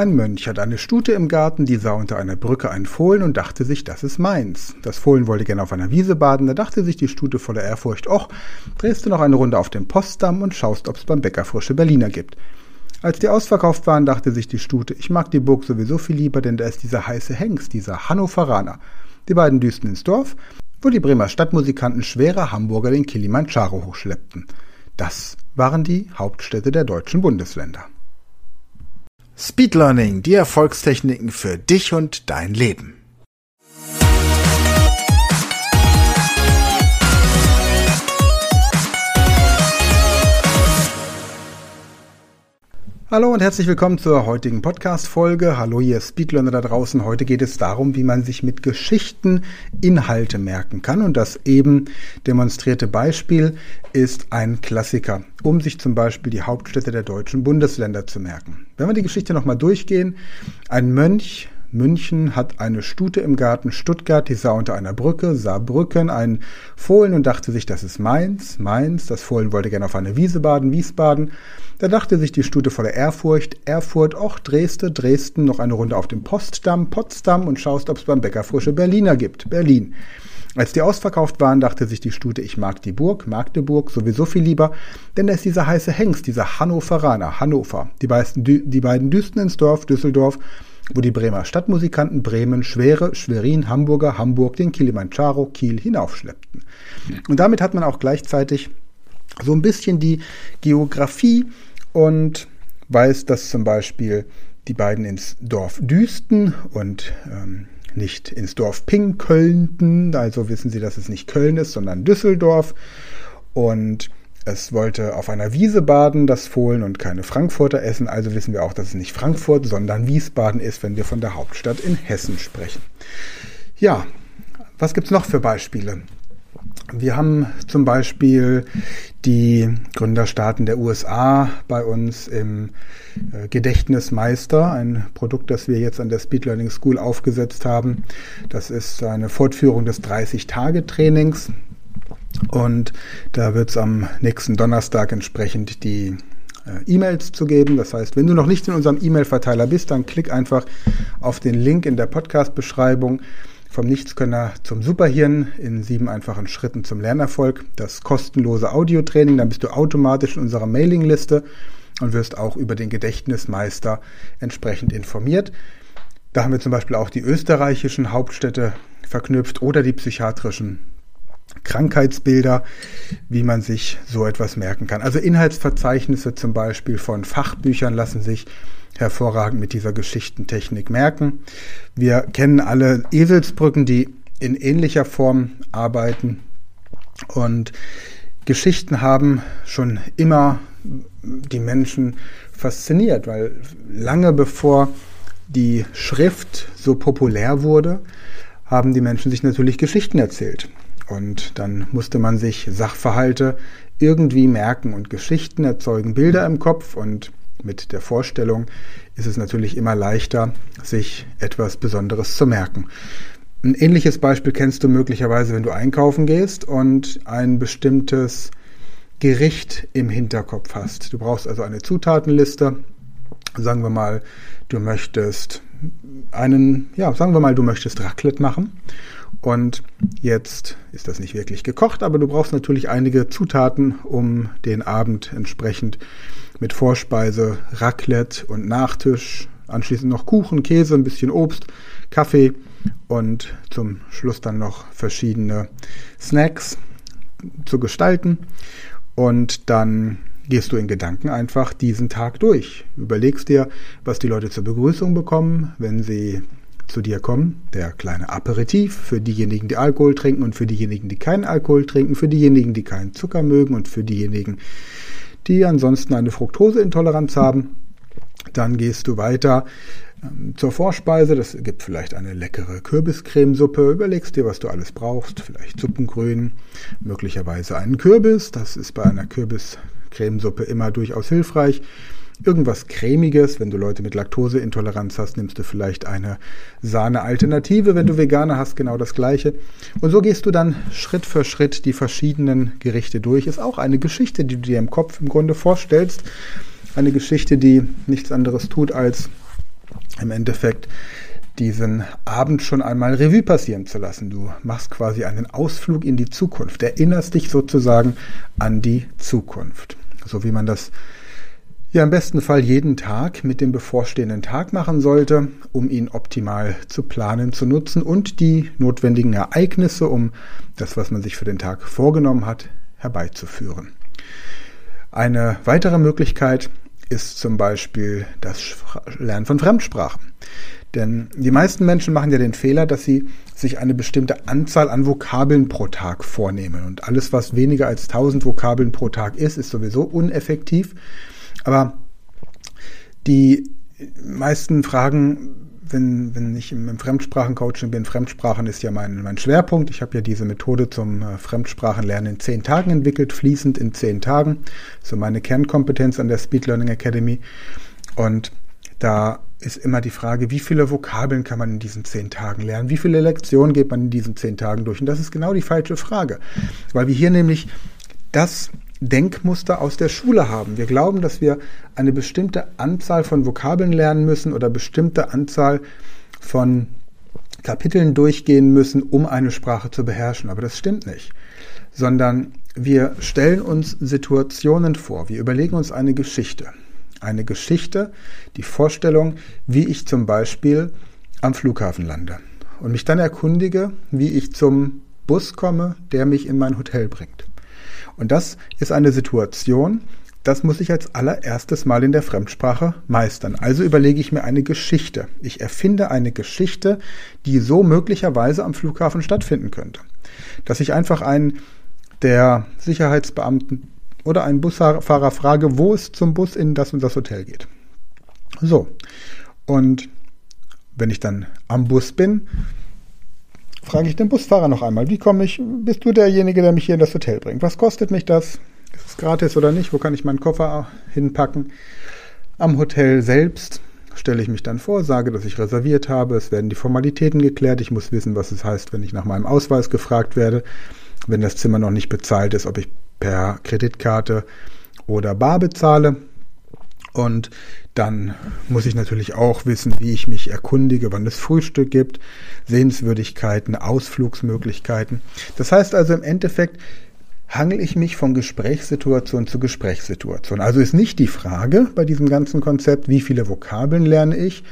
Ein Mönch hat eine Stute im Garten, die sah unter einer Brücke ein Fohlen und dachte sich, das ist meins. Das Fohlen wollte gerne auf einer Wiese baden, da dachte sich die Stute voller Ehrfurcht, och, drehst du noch eine Runde auf dem Postdamm und schaust, ob's beim Bäcker frische Berliner gibt. Als die ausverkauft waren, dachte sich die Stute, ich mag die Burg sowieso viel lieber, denn da ist dieser heiße Hengst, dieser Hannoveraner. Die beiden düsten ins Dorf, wo die Bremer Stadtmusikanten schwere Hamburger den Kilimanjaro hochschleppten. Das waren die Hauptstädte der deutschen Bundesländer. Speed Learning, die Erfolgstechniken für dich und dein Leben. Hallo und herzlich willkommen zur heutigen Podcast-Folge. Hallo, ihr Speedlearner da draußen. Heute geht es darum, wie man sich mit Geschichten Inhalte merken kann. Und das eben demonstrierte Beispiel ist ein Klassiker, um sich zum Beispiel die Hauptstädte der deutschen Bundesländer zu merken. Wenn wir die Geschichte nochmal durchgehen, ein Mönch München hat eine Stute im Garten, Stuttgart, die sah unter einer Brücke, sah Brücken, ein Fohlen und dachte sich, das ist Mainz, Mainz, das Fohlen wollte gerne auf eine Wiese baden, Wiesbaden. Da dachte sich die Stute voller Ehrfurcht, Erfurt, och, Dresde, Dresden, noch eine Runde auf dem Postdamm, Potsdam und schaust, ob's beim Bäcker frische Berliner gibt, Berlin. Als die ausverkauft waren, dachte sich die Stute, ich mag die Burg, Magdeburg, sowieso viel lieber, denn da ist dieser heiße Hengst, dieser Hannoveraner, Hannover. Die, beiden, die beiden düsten ins Dorf, Düsseldorf, wo die Bremer Stadtmusikanten Bremen, Schwere, Schwerin, Hamburger, Hamburg den Kilimanjaro, Kiel hinaufschleppten. Und damit hat man auch gleichzeitig so ein bisschen die Geografie und weiß, dass zum Beispiel die beiden ins Dorf düsten und ähm, nicht ins Dorf Pinköllnten. Also wissen Sie, dass es nicht Köln ist, sondern Düsseldorf. Und es wollte auf einer Wiese baden, das Fohlen, und keine Frankfurter essen. Also wissen wir auch, dass es nicht Frankfurt, sondern Wiesbaden ist, wenn wir von der Hauptstadt in Hessen sprechen. Ja, was gibt's noch für Beispiele? Wir haben zum Beispiel die Gründerstaaten der USA bei uns im äh, Gedächtnismeister, ein Produkt, das wir jetzt an der Speed Learning School aufgesetzt haben. Das ist eine Fortführung des 30-Tage-Trainings. Und da wird es am nächsten Donnerstag entsprechend die äh, E-Mails zu geben. Das heißt, wenn du noch nicht in unserem E-Mail-Verteiler bist, dann klick einfach auf den Link in der Podcast-Beschreibung vom Nichtskönner zum Superhirn in sieben einfachen Schritten zum Lernerfolg. Das kostenlose Audiotraining, dann bist du automatisch in unserer Mailingliste und wirst auch über den Gedächtnismeister entsprechend informiert. Da haben wir zum Beispiel auch die österreichischen Hauptstädte verknüpft oder die psychiatrischen Krankheitsbilder, wie man sich so etwas merken kann. Also Inhaltsverzeichnisse zum Beispiel von Fachbüchern lassen sich hervorragend mit dieser Geschichtentechnik merken. Wir kennen alle Eselsbrücken, die in ähnlicher Form arbeiten und Geschichten haben schon immer die Menschen fasziniert, weil lange bevor die Schrift so populär wurde, haben die Menschen sich natürlich Geschichten erzählt. Und dann musste man sich Sachverhalte irgendwie merken und Geschichten erzeugen Bilder im Kopf und mit der Vorstellung ist es natürlich immer leichter, sich etwas Besonderes zu merken. Ein ähnliches Beispiel kennst du möglicherweise, wenn du einkaufen gehst und ein bestimmtes Gericht im Hinterkopf hast. Du brauchst also eine Zutatenliste. Sagen wir mal, du möchtest einen, ja, sagen wir mal, du möchtest Raclette machen. Und jetzt ist das nicht wirklich gekocht, aber du brauchst natürlich einige Zutaten, um den Abend entsprechend mit Vorspeise, Raclette und Nachtisch, anschließend noch Kuchen, Käse, ein bisschen Obst, Kaffee und zum Schluss dann noch verschiedene Snacks zu gestalten. Und dann gehst du in Gedanken einfach diesen Tag durch. Überlegst dir, was die Leute zur Begrüßung bekommen, wenn sie zu dir kommen. Der kleine Aperitif für diejenigen, die Alkohol trinken und für diejenigen, die keinen Alkohol trinken, für diejenigen, die keinen Zucker mögen und für diejenigen, die ansonsten eine Fructoseintoleranz haben. Dann gehst du weiter ähm, zur Vorspeise. Das gibt vielleicht eine leckere Kürbiscremesuppe. Überlegst dir, was du alles brauchst. Vielleicht Suppengrün, möglicherweise einen Kürbis. Das ist bei einer Kürbiscremesuppe immer durchaus hilfreich irgendwas cremiges. Wenn du Leute mit Laktoseintoleranz hast, nimmst du vielleicht eine Sahne-Alternative. Wenn du Veganer hast, genau das gleiche. Und so gehst du dann Schritt für Schritt die verschiedenen Gerichte durch. Ist auch eine Geschichte, die du dir im Kopf im Grunde vorstellst. Eine Geschichte, die nichts anderes tut, als im Endeffekt diesen Abend schon einmal Revue passieren zu lassen. Du machst quasi einen Ausflug in die Zukunft, erinnerst dich sozusagen an die Zukunft. So wie man das ja im besten Fall jeden Tag mit dem bevorstehenden Tag machen sollte, um ihn optimal zu planen, zu nutzen und die notwendigen Ereignisse, um das, was man sich für den Tag vorgenommen hat, herbeizuführen. Eine weitere Möglichkeit ist zum Beispiel das Lernen von Fremdsprachen. Denn die meisten Menschen machen ja den Fehler, dass sie sich eine bestimmte Anzahl an Vokabeln pro Tag vornehmen. Und alles, was weniger als 1000 Vokabeln pro Tag ist, ist sowieso uneffektiv. Aber die meisten Fragen, wenn, wenn ich im, Fremdsprachencoaching bin, Fremdsprachen ist ja mein, mein Schwerpunkt. Ich habe ja diese Methode zum äh, Fremdsprachenlernen in zehn Tagen entwickelt, fließend in zehn Tagen. So meine Kernkompetenz an der Speed Learning Academy. Und da ist immer die Frage, wie viele Vokabeln kann man in diesen zehn Tagen lernen? Wie viele Lektionen geht man in diesen zehn Tagen durch? Und das ist genau die falsche Frage. Weil wir hier nämlich das Denkmuster aus der Schule haben. Wir glauben, dass wir eine bestimmte Anzahl von Vokabeln lernen müssen oder bestimmte Anzahl von Kapiteln durchgehen müssen, um eine Sprache zu beherrschen. Aber das stimmt nicht. Sondern wir stellen uns Situationen vor. Wir überlegen uns eine Geschichte. Eine Geschichte, die Vorstellung, wie ich zum Beispiel am Flughafen lande und mich dann erkundige, wie ich zum Bus komme, der mich in mein Hotel bringt. Und das ist eine Situation, das muss ich als allererstes Mal in der Fremdsprache meistern. Also überlege ich mir eine Geschichte. Ich erfinde eine Geschichte, die so möglicherweise am Flughafen stattfinden könnte. Dass ich einfach einen der Sicherheitsbeamten oder einen Busfahrer frage, wo es zum Bus in das und das Hotel geht. So. Und wenn ich dann am Bus bin, frage ich den Busfahrer noch einmal, wie komme ich, bist du derjenige, der mich hier in das Hotel bringt? Was kostet mich das? Ist es gratis oder nicht? Wo kann ich meinen Koffer hinpacken? Am Hotel selbst stelle ich mich dann vor, sage, dass ich reserviert habe. Es werden die Formalitäten geklärt. Ich muss wissen, was es heißt, wenn ich nach meinem Ausweis gefragt werde. Wenn das Zimmer noch nicht bezahlt ist, ob ich per Kreditkarte oder bar bezahle. Und dann muss ich natürlich auch wissen, wie ich mich erkundige, wann es Frühstück gibt, Sehenswürdigkeiten, Ausflugsmöglichkeiten. Das heißt also im Endeffekt, hangel ich mich von Gesprächssituation zu Gesprächssituation. Also ist nicht die Frage bei diesem ganzen Konzept, wie viele Vokabeln lerne ich,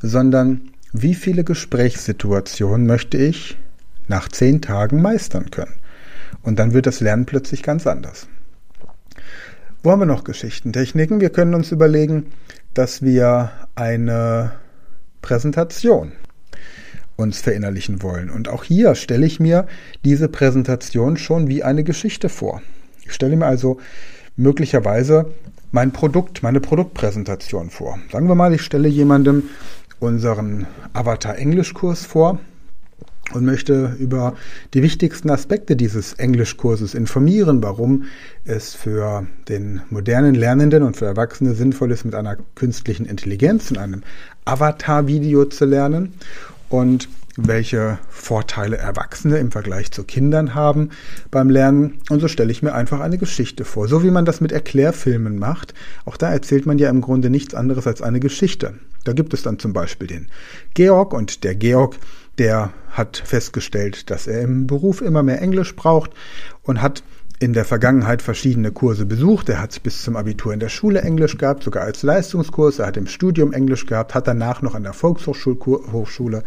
sondern wie viele Gesprächssituationen möchte ich nach zehn Tagen meistern können. Und dann wird das Lernen plötzlich ganz anders. Wo haben wir noch Geschichtentechniken? Wir können uns überlegen, dass wir eine Präsentation uns verinnerlichen wollen. Und auch hier stelle ich mir diese Präsentation schon wie eine Geschichte vor. Ich stelle mir also möglicherweise mein Produkt, meine Produktpräsentation vor. Sagen wir mal, ich stelle jemandem unseren Avatar-Englisch-Kurs vor und möchte über die wichtigsten Aspekte dieses Englischkurses informieren, warum es für den modernen Lernenden und für Erwachsene sinnvoll ist, mit einer künstlichen Intelligenz in einem Avatar-Video zu lernen und welche Vorteile Erwachsene im Vergleich zu Kindern haben beim Lernen. Und so stelle ich mir einfach eine Geschichte vor. So wie man das mit Erklärfilmen macht. Auch da erzählt man ja im Grunde nichts anderes als eine Geschichte. Da gibt es dann zum Beispiel den Georg und der Georg der hat festgestellt, dass er im Beruf immer mehr Englisch braucht und hat in der Vergangenheit verschiedene Kurse besucht. Er hat bis zum Abitur in der Schule Englisch gehabt, sogar als Leistungskurs. Er hat im Studium Englisch gehabt, hat danach noch an der Volkshochschule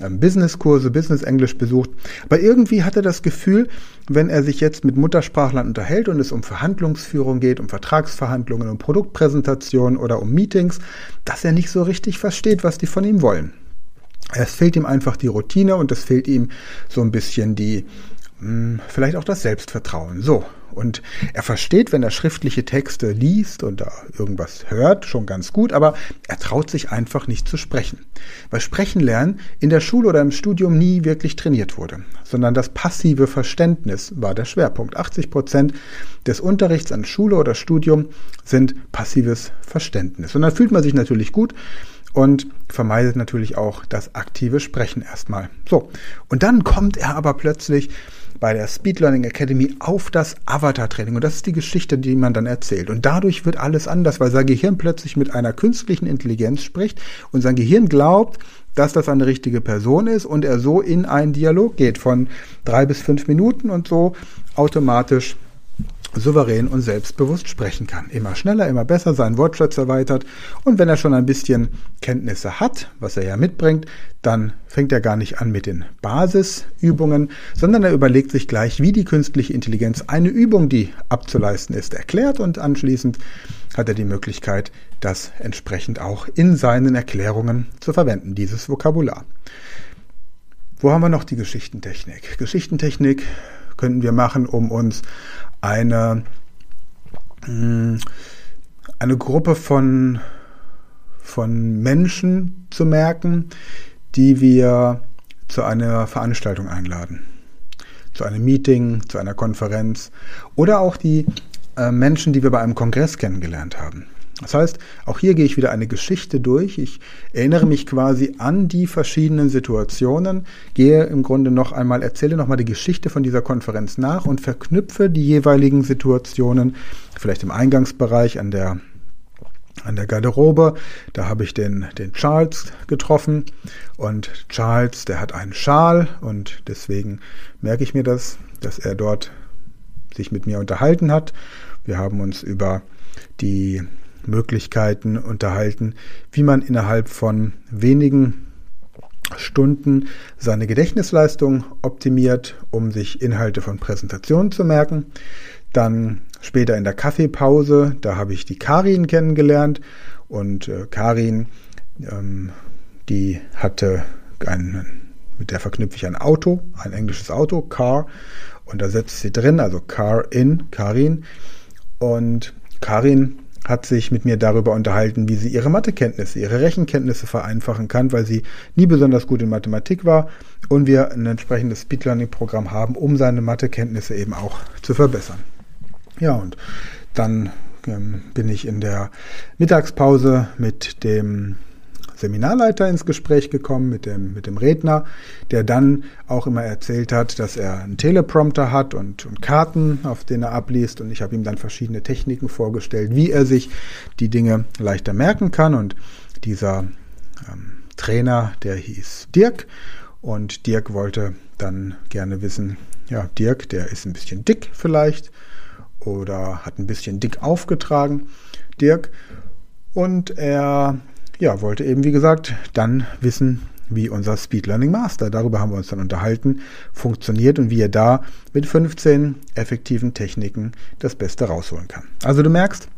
ähm, Businesskurse, Business Englisch besucht. Aber irgendwie hat er das Gefühl, wenn er sich jetzt mit Muttersprachlern unterhält und es um Verhandlungsführung geht, um Vertragsverhandlungen, um Produktpräsentationen oder um Meetings, dass er nicht so richtig versteht, was die von ihm wollen. Es fehlt ihm einfach die Routine und es fehlt ihm so ein bisschen die, hm, vielleicht auch das Selbstvertrauen. So. Und er versteht, wenn er schriftliche Texte liest und da irgendwas hört, schon ganz gut, aber er traut sich einfach nicht zu sprechen. Weil Sprechen lernen in der Schule oder im Studium nie wirklich trainiert wurde, sondern das passive Verständnis war der Schwerpunkt. 80 Prozent des Unterrichts an Schule oder Studium sind passives Verständnis. Und dann fühlt man sich natürlich gut und vermeidet natürlich auch das aktive Sprechen erstmal. So, und dann kommt er aber plötzlich bei der Speed Learning Academy auf das Avatar-Training. Und das ist die Geschichte, die man dann erzählt. Und dadurch wird alles anders, weil sein Gehirn plötzlich mit einer künstlichen Intelligenz spricht und sein Gehirn glaubt, dass das eine richtige Person ist und er so in einen Dialog geht von drei bis fünf Minuten und so automatisch souverän und selbstbewusst sprechen kann. Immer schneller, immer besser, seinen Wortschatz erweitert und wenn er schon ein bisschen Kenntnisse hat, was er ja mitbringt, dann fängt er gar nicht an mit den Basisübungen, sondern er überlegt sich gleich, wie die künstliche Intelligenz eine Übung, die abzuleisten ist, erklärt und anschließend hat er die Möglichkeit, das entsprechend auch in seinen Erklärungen zu verwenden, dieses Vokabular. Wo haben wir noch die Geschichtentechnik? Geschichtentechnik könnten wir machen, um uns eine, hm, eine Gruppe von, von Menschen zu merken, die wir zu einer Veranstaltung einladen. Zu einem Meeting, zu einer Konferenz oder auch die äh, Menschen, die wir bei einem Kongress kennengelernt haben. Das heißt, auch hier gehe ich wieder eine Geschichte durch. Ich erinnere mich quasi an die verschiedenen Situationen, gehe im Grunde noch einmal, erzähle noch mal die Geschichte von dieser Konferenz nach und verknüpfe die jeweiligen Situationen, vielleicht im Eingangsbereich an der an der Garderobe. Da habe ich den, den Charles getroffen und Charles, der hat einen Schal und deswegen merke ich mir das, dass er dort sich mit mir unterhalten hat. Wir haben uns über die Möglichkeiten unterhalten, wie man innerhalb von wenigen Stunden seine Gedächtnisleistung optimiert, um sich Inhalte von Präsentationen zu merken. Dann später in der Kaffeepause, da habe ich die Karin kennengelernt und äh, Karin, ähm, die hatte ein, mit der verknüpfe ich ein Auto, ein englisches Auto, Car, und da setzt sie drin, also Car in, Karin. Und Karin hat sich mit mir darüber unterhalten, wie sie ihre Mathekenntnisse, ihre Rechenkenntnisse vereinfachen kann, weil sie nie besonders gut in Mathematik war und wir ein entsprechendes Speed Learning Programm haben, um seine Mathekenntnisse eben auch zu verbessern. Ja, und dann ähm, bin ich in der Mittagspause mit dem Seminarleiter ins Gespräch gekommen mit dem, mit dem Redner, der dann auch immer erzählt hat, dass er einen Teleprompter hat und, und Karten, auf denen er abliest. Und ich habe ihm dann verschiedene Techniken vorgestellt, wie er sich die Dinge leichter merken kann. Und dieser ähm, Trainer, der hieß Dirk. Und Dirk wollte dann gerne wissen, ja, Dirk, der ist ein bisschen dick vielleicht oder hat ein bisschen dick aufgetragen, Dirk. Und er ja, wollte eben, wie gesagt, dann wissen, wie unser Speed Learning Master, darüber haben wir uns dann unterhalten, funktioniert und wie er da mit 15 effektiven Techniken das Beste rausholen kann. Also du merkst,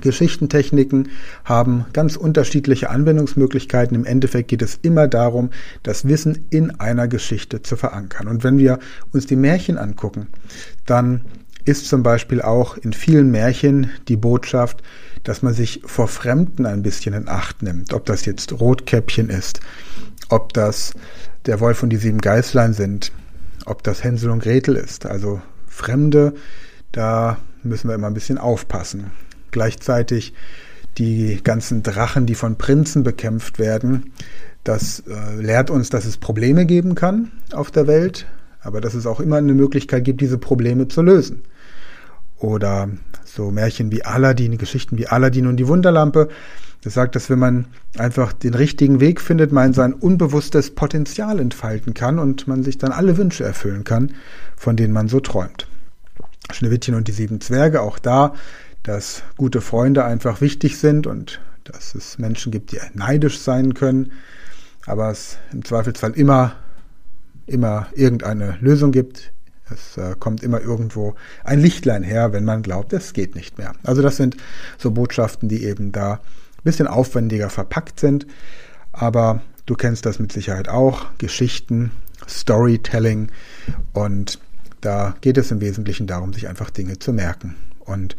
Geschichtentechniken haben ganz unterschiedliche Anwendungsmöglichkeiten. Im Endeffekt geht es immer darum, das Wissen in einer Geschichte zu verankern. Und wenn wir uns die Märchen angucken, dann ist zum Beispiel auch in vielen Märchen die Botschaft, dass man sich vor Fremden ein bisschen in Acht nimmt. Ob das jetzt Rotkäppchen ist, ob das der Wolf und die sieben Geißlein sind, ob das Hänsel und Gretel ist. Also Fremde, da müssen wir immer ein bisschen aufpassen. Gleichzeitig die ganzen Drachen, die von Prinzen bekämpft werden, das äh, lehrt uns, dass es Probleme geben kann auf der Welt, aber dass es auch immer eine Möglichkeit gibt, diese Probleme zu lösen. Oder so Märchen wie Aladdin, Geschichten wie Aladdin und die Wunderlampe. Das sagt, dass wenn man einfach den richtigen Weg findet, man sein unbewusstes Potenzial entfalten kann und man sich dann alle Wünsche erfüllen kann, von denen man so träumt. Schneewittchen und die sieben Zwerge, auch da, dass gute Freunde einfach wichtig sind und dass es Menschen gibt, die neidisch sein können, aber es im Zweifelsfall immer, immer irgendeine Lösung gibt, es äh, kommt immer irgendwo ein Lichtlein her, wenn man glaubt, es geht nicht mehr. Also das sind so Botschaften, die eben da ein bisschen aufwendiger verpackt sind. Aber du kennst das mit Sicherheit auch. Geschichten, Storytelling. Und da geht es im Wesentlichen darum, sich einfach Dinge zu merken. Und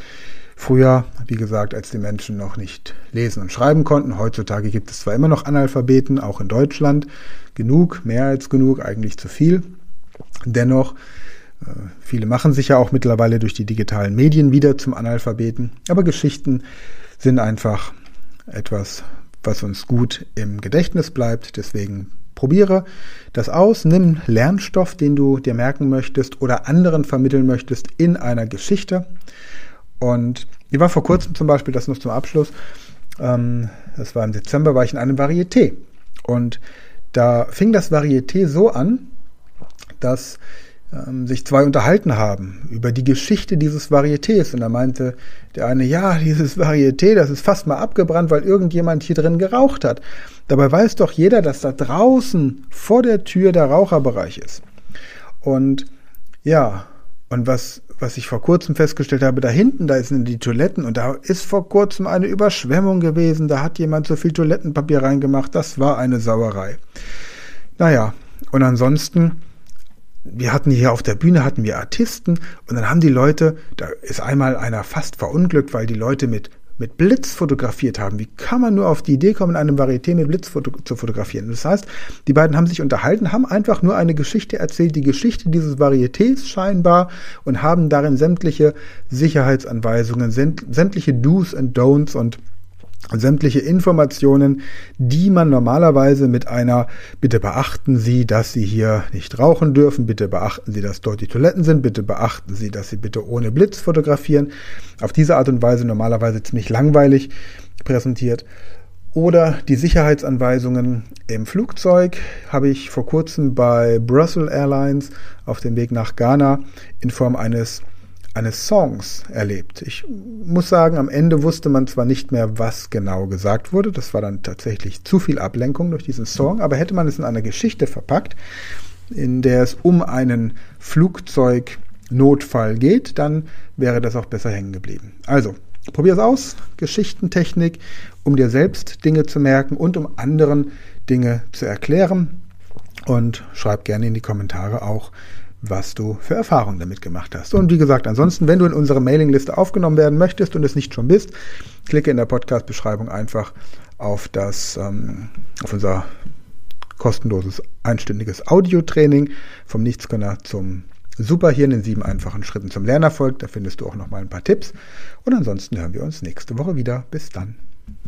früher, wie gesagt, als die Menschen noch nicht lesen und schreiben konnten, heutzutage gibt es zwar immer noch Analphabeten, auch in Deutschland. Genug, mehr als genug, eigentlich zu viel. Dennoch viele machen sich ja auch mittlerweile durch die digitalen Medien wieder zum Analphabeten, aber Geschichten sind einfach etwas, was uns gut im Gedächtnis bleibt. Deswegen probiere das aus, nimm Lernstoff, den du dir merken möchtest oder anderen vermitteln möchtest in einer Geschichte. Und ich war vor kurzem zum Beispiel, das noch zum Abschluss, ähm, das war im Dezember, war ich in einem Varieté. Und da fing das Varieté so an, dass ähm, sich zwei unterhalten haben über die Geschichte dieses Varietés. Und da meinte der eine, ja, dieses Varieté, das ist fast mal abgebrannt, weil irgendjemand hier drin geraucht hat. Dabei weiß doch jeder, dass da draußen vor der Tür der Raucherbereich ist. Und ja, und was, was ich vor kurzem festgestellt habe, da hinten, da sind die Toiletten und da ist vor kurzem eine Überschwemmung gewesen, da hat jemand so viel Toilettenpapier reingemacht, das war eine Sauerei. Naja, und ansonsten wir hatten hier auf der Bühne hatten wir Artisten und dann haben die Leute, da ist einmal einer fast verunglückt, weil die Leute mit mit Blitz fotografiert haben. Wie kann man nur auf die Idee kommen, in einem Varieté mit Blitz foto zu fotografieren? Das heißt, die beiden haben sich unterhalten, haben einfach nur eine Geschichte erzählt, die Geschichte dieses Varietés scheinbar und haben darin sämtliche Sicherheitsanweisungen, sämtliche Do's and Don'ts und sämtliche Informationen, die man normalerweise mit einer Bitte beachten Sie, dass Sie hier nicht rauchen dürfen, bitte beachten Sie, dass dort die Toiletten sind, bitte beachten Sie, dass Sie bitte ohne Blitz fotografieren. Auf diese Art und Weise normalerweise ziemlich langweilig präsentiert. Oder die Sicherheitsanweisungen im Flugzeug habe ich vor kurzem bei Brussels Airlines auf dem Weg nach Ghana in Form eines eines Songs erlebt. Ich muss sagen, am Ende wusste man zwar nicht mehr, was genau gesagt wurde, das war dann tatsächlich zu viel Ablenkung durch diesen Song, aber hätte man es in einer Geschichte verpackt, in der es um einen Flugzeugnotfall geht, dann wäre das auch besser hängen geblieben. Also, probier es aus, Geschichtentechnik, um dir selbst Dinge zu merken und um anderen Dinge zu erklären. Und schreib gerne in die Kommentare auch, was du für Erfahrungen damit gemacht hast. Und wie gesagt, ansonsten, wenn du in unsere Mailingliste aufgenommen werden möchtest und es nicht schon bist, klicke in der Podcast-Beschreibung einfach auf das, ähm, auf unser kostenloses einstündiges Audiotraining vom Nichtskönner zum Superhirn in sieben einfachen Schritten zum Lernerfolg. Da findest du auch noch mal ein paar Tipps. Und ansonsten hören wir uns nächste Woche wieder. Bis dann.